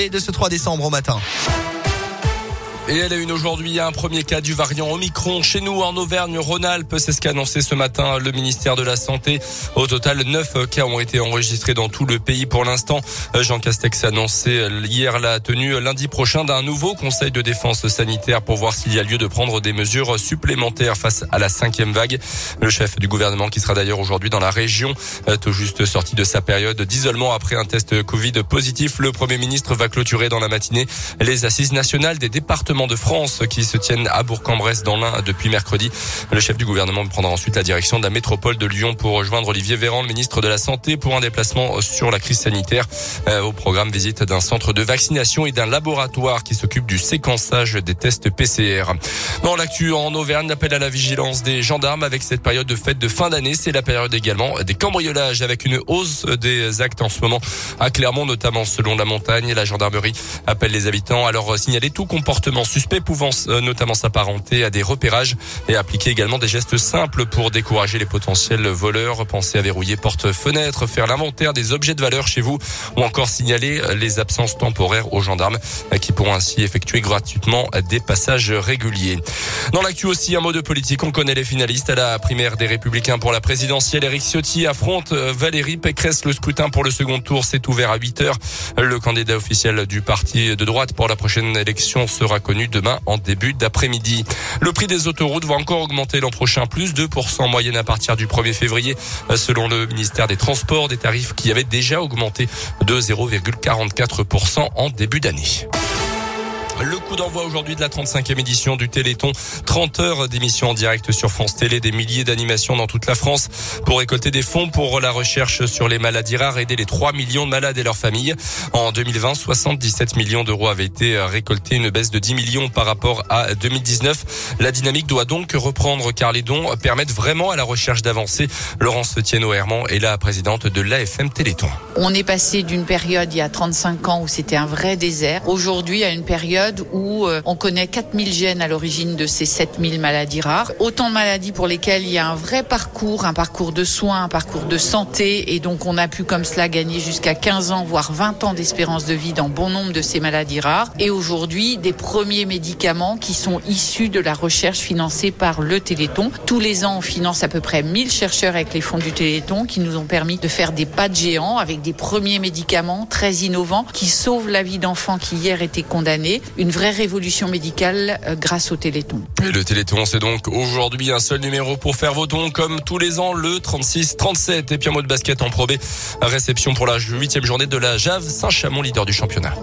Et de ce 3 décembre au matin. Et elle a une aujourd'hui un premier cas du variant Omicron chez nous en Auvergne-Rhône-Alpes. C'est ce qu'a annoncé ce matin le ministère de la Santé. Au total, neuf cas ont été enregistrés dans tout le pays pour l'instant. Jean Castex a annoncé hier la tenue lundi prochain d'un nouveau conseil de défense sanitaire pour voir s'il y a lieu de prendre des mesures supplémentaires face à la cinquième vague. Le chef du gouvernement qui sera d'ailleurs aujourd'hui dans la région, tout juste sorti de sa période d'isolement après un test Covid positif. Le premier ministre va clôturer dans la matinée les assises nationales des départements de France qui se tiennent à Bourg-en-Bresse dans l'Ain depuis mercredi. Le chef du gouvernement prendra ensuite la direction de la métropole de Lyon pour rejoindre Olivier Véran, le ministre de la Santé, pour un déplacement sur la crise sanitaire. Euh, au programme visite d'un centre de vaccination et d'un laboratoire qui s'occupe du séquençage des tests PCR. Dans l'actu en Auvergne, appel à la vigilance des gendarmes avec cette période de fête de fin d'année. C'est la période également des cambriolages avec une hausse des actes en ce moment à Clermont, notamment selon la montagne. La gendarmerie appelle les habitants à leur signaler tout comportement suspects pouvant euh, notamment s'apparenter à des repérages et appliquer également des gestes simples pour décourager les potentiels voleurs. Pensez à verrouiller porte-fenêtre, faire l'inventaire des objets de valeur chez vous ou encore signaler les absences temporaires aux gendarmes qui pourront ainsi effectuer gratuitement des passages réguliers. Dans l'actu aussi, un mot de politique. On connaît les finalistes à la primaire des Républicains pour la présidentielle. Eric Ciotti affronte Valérie Pécresse. Le scrutin pour le second tour s'est ouvert à 8 heures. Le candidat officiel du parti de droite pour la prochaine élection sera connu demain en début d'après-midi. Le prix des autoroutes va encore augmenter l'an prochain, plus 2% en moyenne à partir du 1er février, selon le ministère des Transports, des tarifs qui avaient déjà augmenté de 0,44% en début d'année. Le coup d'envoi aujourd'hui de la 35e édition du Téléthon. 30 heures d'émission en direct sur France Télé, des milliers d'animations dans toute la France pour récolter des fonds pour la recherche sur les maladies rares, aider les 3 millions de malades et leurs familles. En 2020, 77 millions d'euros avaient été récoltés, une baisse de 10 millions par rapport à 2019. La dynamique doit donc reprendre car les dons permettent vraiment à la recherche d'avancer. Laurence Thienot-Herman est la présidente de l'AFM Téléthon. On est passé d'une période il y a 35 ans où c'était un vrai désert, aujourd'hui à une période où euh, on connaît 4000 gènes à l'origine de ces 7000 maladies rares. Autant de maladies pour lesquelles il y a un vrai parcours, un parcours de soins, un parcours de santé. Et donc on a pu comme cela gagner jusqu'à 15 ans, voire 20 ans d'espérance de vie dans bon nombre de ces maladies rares. Et aujourd'hui, des premiers médicaments qui sont issus de la recherche financée par le Téléthon. Tous les ans, on finance à peu près 1000 chercheurs avec les fonds du Téléthon qui nous ont permis de faire des pas de géants avec des premiers médicaments très innovants qui sauvent la vie d'enfants qui hier étaient condamnés une vraie révolution médicale euh, grâce au Téléthon. Et le Téléthon, c'est donc aujourd'hui un seul numéro pour faire vos dons, comme tous les ans, le 36-37. Et puis un mot de basket en probé. Réception pour la huitième journée de la Jave Saint-Chamond, leader du championnat.